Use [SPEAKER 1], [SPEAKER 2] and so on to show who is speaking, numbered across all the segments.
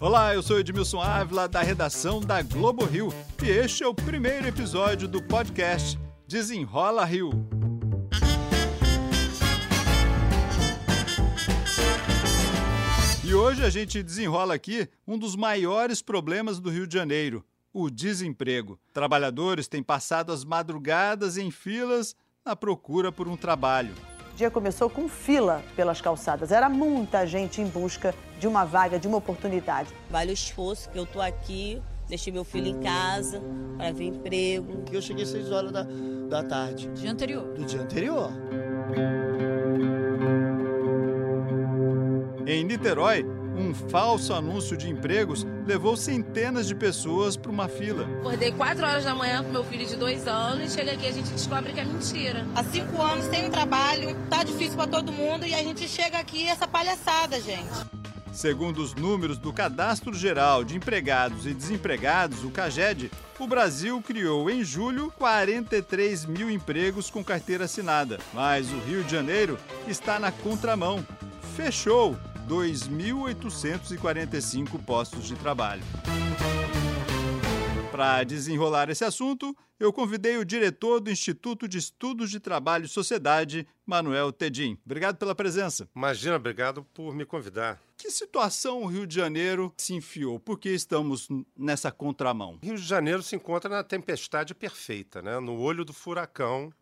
[SPEAKER 1] Olá, eu sou Edmilson Ávila, da redação da Globo Rio, e este é o primeiro episódio do podcast Desenrola Rio. E hoje a gente desenrola aqui um dos maiores problemas do Rio de Janeiro, o desemprego. Trabalhadores têm passado as madrugadas em filas na procura por um trabalho.
[SPEAKER 2] O dia começou com fila pelas calçadas. Era muita gente em busca de uma vaga, de uma oportunidade.
[SPEAKER 3] Vale o esforço que eu tô aqui, deixei meu filho em casa para ver emprego.
[SPEAKER 4] Eu cheguei às 6 horas da, da tarde.
[SPEAKER 5] Dia anterior.
[SPEAKER 4] Do dia anterior.
[SPEAKER 1] Em Niterói, um falso anúncio de empregos levou centenas de pessoas para uma fila.
[SPEAKER 5] Acordei 4 horas da manhã com meu filho de 2 anos e chega aqui a gente descobre que é mentira.
[SPEAKER 6] Há cinco anos sem um trabalho, tá difícil para todo mundo e a gente chega aqui essa palhaçada, gente.
[SPEAKER 1] Segundo os números do Cadastro Geral de Empregados e Desempregados, o CAGED, o Brasil criou em julho 43 mil empregos com carteira assinada. Mas o Rio de Janeiro está na contramão. Fechou 2.845 postos de trabalho. Para desenrolar esse assunto, eu convidei o diretor do Instituto de Estudos de Trabalho e Sociedade, Manuel Tedim. Obrigado pela presença.
[SPEAKER 7] Imagina, obrigado por me convidar.
[SPEAKER 1] Que situação o Rio de Janeiro se enfiou? Por que estamos nessa contramão?
[SPEAKER 7] Rio de Janeiro se encontra na tempestade perfeita, né? no olho do furacão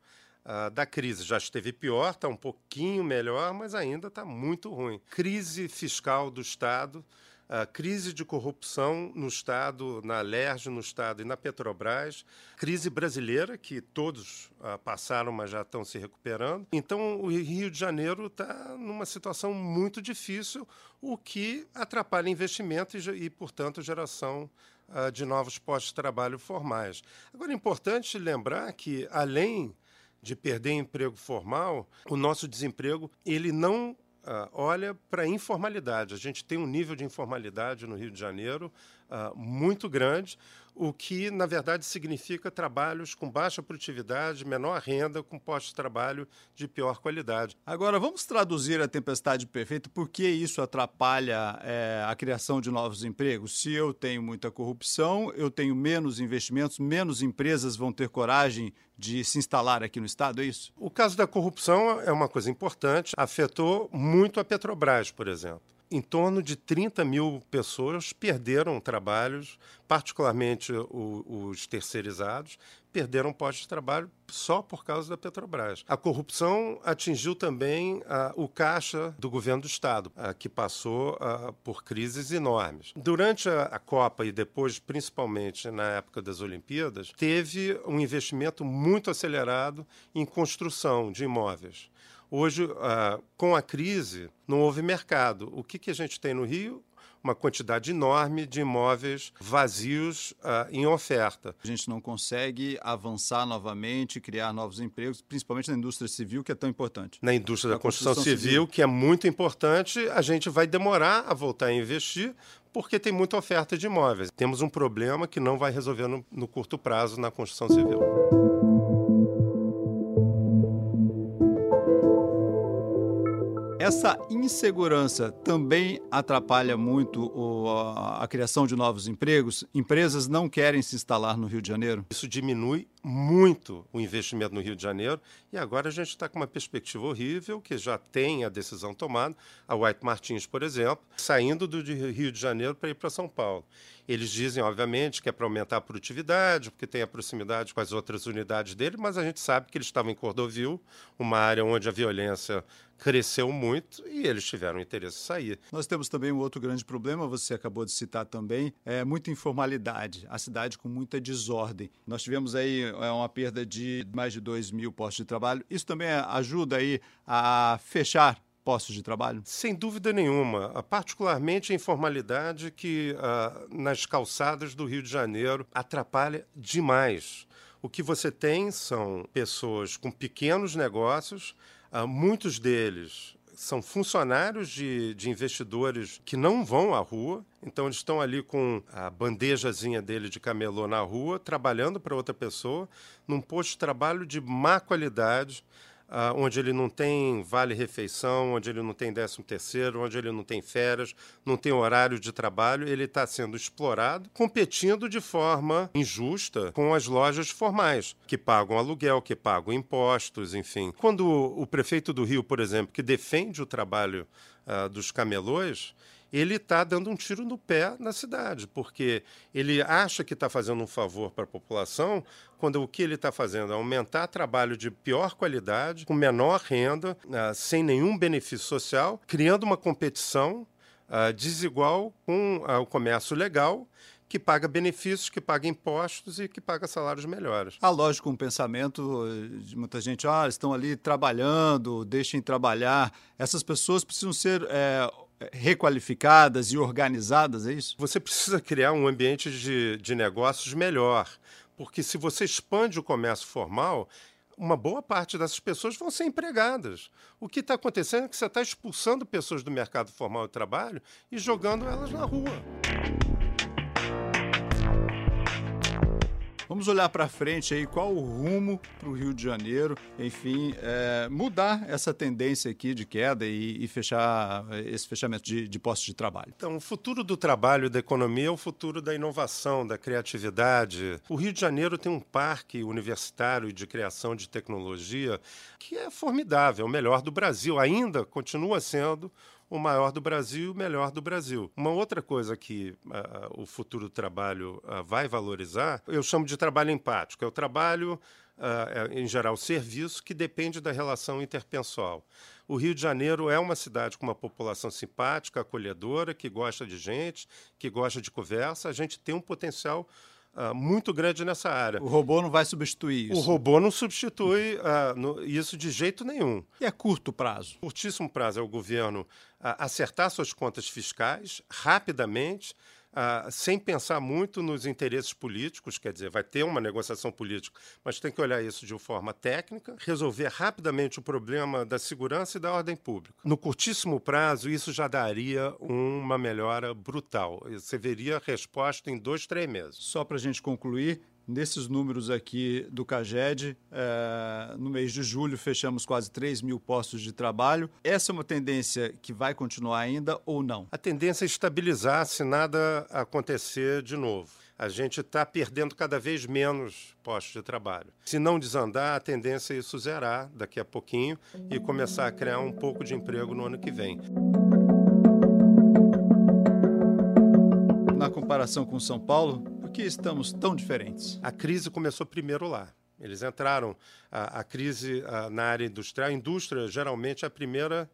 [SPEAKER 7] uh, da crise. Já esteve pior, está um pouquinho melhor, mas ainda está muito ruim. Crise fiscal do Estado, uh, crise de corrupção no Estado, na LERJ, no Estado e na Petrobras, crise brasileira, que todos uh, passaram, mas já estão se recuperando. Então, o Rio de Janeiro está numa situação muito difícil, o que atrapalha investimento e, e portanto, geração de novos postos de trabalho formais. Agora, é importante lembrar que, além de perder emprego formal, o nosso desemprego ele não uh, olha para a informalidade. A gente tem um nível de informalidade no Rio de Janeiro uh, muito grande, o que, na verdade, significa trabalhos com baixa produtividade, menor renda, com postos de trabalho de pior qualidade.
[SPEAKER 1] Agora, vamos traduzir a tempestade perfeita. Por que isso atrapalha é, a criação de novos empregos? Se eu tenho muita corrupção, eu tenho menos investimentos, menos empresas vão ter coragem de se instalar aqui no Estado, é isso?
[SPEAKER 7] O caso da corrupção é uma coisa importante, afetou muito a Petrobras, por exemplo em torno de 30 mil pessoas perderam trabalhos, particularmente os terceirizados, perderam postos de trabalho só por causa da Petrobras. A corrupção atingiu também ah, o caixa do governo do Estado, ah, que passou ah, por crises enormes. Durante a, a Copa e depois, principalmente na época das Olimpíadas, teve um investimento muito acelerado em construção de imóveis. Hoje, uh, com a crise, não houve mercado. O que, que a gente tem no Rio? Uma quantidade enorme de imóveis vazios uh, em oferta.
[SPEAKER 1] A gente não consegue avançar novamente, criar novos empregos, principalmente na indústria civil, que é tão importante.
[SPEAKER 7] Na indústria da construção, construção civil, civil, que é muito importante, a gente vai demorar a voltar a investir, porque tem muita oferta de imóveis. Temos um problema que não vai resolver no, no curto prazo na construção civil.
[SPEAKER 1] Essa insegurança também atrapalha muito o, a, a, criação de novos empregos? Empresas não querem se instalar no Rio de Janeiro?
[SPEAKER 7] Isso diminui muito o investimento no Rio de Janeiro e agora a gente está com uma perspectiva horrível que já tem a decisão tomada. A White Martins, por exemplo, saindo do Rio de Janeiro para ir para São Paulo. Eles dizem, obviamente, que é para aumentar a produtividade, porque tem a proximidade com as outras unidades dele, mas a gente sabe que eles estavam em Cordovil, uma área onde a violência cresceu muito e eles tiveram interesse em sair.
[SPEAKER 1] Nós temos também um outro grande problema, você acabou de citar também, é muita informalidade, a cidade com muita desordem. Nós tivemos aí é, uma perda de mais de 2 mil postos de trabalho. Isso também ajuda aí a fechar postos de trabalho?
[SPEAKER 7] Sem dúvida nenhuma. Particularmente a informalidade que uh, nas calçadas do Rio de Janeiro atrapalha demais. O que você tem são pessoas com pequenos negócios, uh, muitos deles são funcionários de, de, investidores que não vão à rua, então eles estão ali com a bandejazinha dele de camelô na rua, trabalhando para outra pessoa, num posto de trabalho de má qualidade, ah, onde ele não tem vale-refeição, onde ele não tem décimo terceiro, onde ele não tem férias, não tem horário de trabalho, ele está sendo explorado, competindo de forma injusta com as lojas formais, que pagam aluguel, que pagam impostos, enfim. Quando o prefeito do Rio, por exemplo, que defende o trabalho ah, dos camelôs, ele está dando um tiro no pé na cidade, porque ele acha que está fazendo um favor para a população, quando o que ele está fazendo é aumentar trabalho de pior qualidade, com menor renda, uh, sem nenhum benefício social, criando uma competição uh, desigual com uh, o comércio legal que paga benefícios, que paga impostos e que paga salários melhores.
[SPEAKER 1] Há, lógico, um pensamento de muita gente, ah, estão ali trabalhando, deixem trabalhar. Essas pessoas precisam ser é, requalificadas e organizadas, é isso?
[SPEAKER 7] Você precisa criar um ambiente de, de negócios melhor, porque se você expande o comércio formal, uma boa parte dessas pessoas vão ser empregadas. O que está acontecendo é que você está expulsando pessoas do mercado formal de trabalho e jogando elas na rua.
[SPEAKER 1] Vamos olhar para frente aí, qual o rumo para o Rio de Janeiro, enfim, é, mudar essa tendência aqui de queda e, e fechar esse fechamento de, de postos de trabalho.
[SPEAKER 7] Então, o futuro do trabalho e da economia é o futuro da inovação, da criatividade. O Rio de Janeiro tem um parque universitário de criação de tecnologia que é formidável, é o melhor do Brasil, ainda continua sendo o maior do Brasil, o melhor do Brasil. Uma outra coisa que uh, o futuro trabalho uh, vai valorizar, eu chamo de trabalho empático. É o trabalho, uh, em geral, serviço, que depende da relação interpessoal. O Rio de Janeiro é uma cidade com uma população simpática, acolhedora, que gosta de gente, que gosta de conversa. A gente tem um potencial Uh, muito grande nessa área.
[SPEAKER 1] O robô não vai substituir isso.
[SPEAKER 7] O robô não substitui uh, no, isso de jeito nenhum.
[SPEAKER 1] E a curto prazo?
[SPEAKER 7] Curtíssimo prazo é o governo uh, acertar suas contas fiscais rapidamente, ah, sem pensar muito nos interesses políticos, quer dizer, vai ter uma negociação política, mas tem que olhar isso de forma técnica, resolver rapidamente o problema da segurança e da ordem pública. No curtíssimo prazo, isso já daria uma melhora brutal. Você veria resposta em dois, três meses.
[SPEAKER 1] Só para a gente concluir, Nesses números aqui do CAGED, é, no mês de julho fechamos quase 3 mil postos de trabalho. Essa é uma tendência que vai continuar ainda ou não?
[SPEAKER 7] A tendência é estabilizar se nada acontecer de novo. A gente está perdendo cada vez menos postos de trabalho. Se não desandar, a tendência é isso zerar daqui a pouquinho e começar a criar um pouco de emprego no ano que vem.
[SPEAKER 1] Na comparação com São Paulo, que estamos tão diferentes?
[SPEAKER 7] A crise começou primeiro lá. Eles entraram, a, a crise a, na área industrial. A indústria, geralmente, é a primeira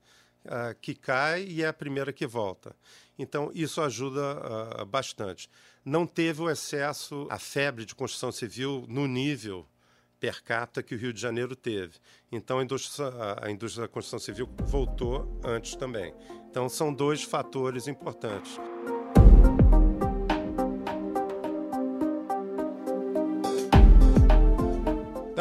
[SPEAKER 7] a, que cai e é a primeira que volta. Então, isso ajuda bastante. Não teve o excesso, a febre de construção civil no nível per capita que o Rio de Janeiro teve. Então, a indústria, a indústria da construção civil voltou antes também. Então, são dois fatores importantes.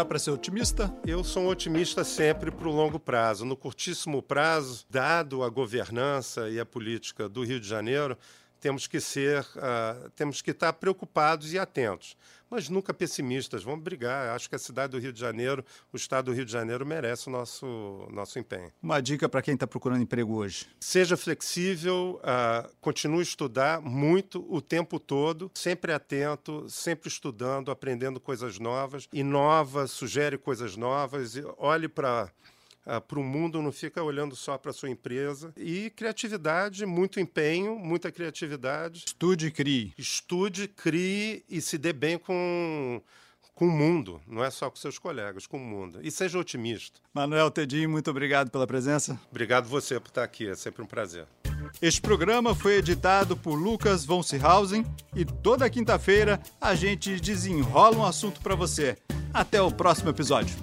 [SPEAKER 1] Dá para ser otimista?
[SPEAKER 7] Eu sou um otimista sempre para o longo prazo. No curtíssimo prazo, dado a governança e a política do Rio de Janeiro, temos que ser, uh, temos que estar preocupados e atentos mas nunca pessimistas. Vamos brigar. Acho que a cidade do Rio de Janeiro, o estado do Rio de Janeiro, merece o nosso, nosso empenho.
[SPEAKER 1] Uma dica para quem está procurando emprego hoje:
[SPEAKER 7] seja flexível, uh, continue a estudar muito o tempo todo, sempre atento, sempre estudando, aprendendo coisas novas. Inova, sugere coisas novas, olhe para uh, para o mundo, não fica olhando só para a sua empresa. E criatividade, muito empenho, muita criatividade.
[SPEAKER 1] Estude e crie.
[SPEAKER 7] Estude, crie e se dê bem com com o mundo, não é só com seus colegas, com o mundo. E seja otimista.
[SPEAKER 1] Manuel Tedim, muito obrigado pela presença.
[SPEAKER 7] Obrigado você por estar aqui, é sempre um prazer.
[SPEAKER 1] Este programa foi editado por Lucas von Seehausen e toda quinta-feira a gente desenrola um assunto para você. Até o próximo episódio.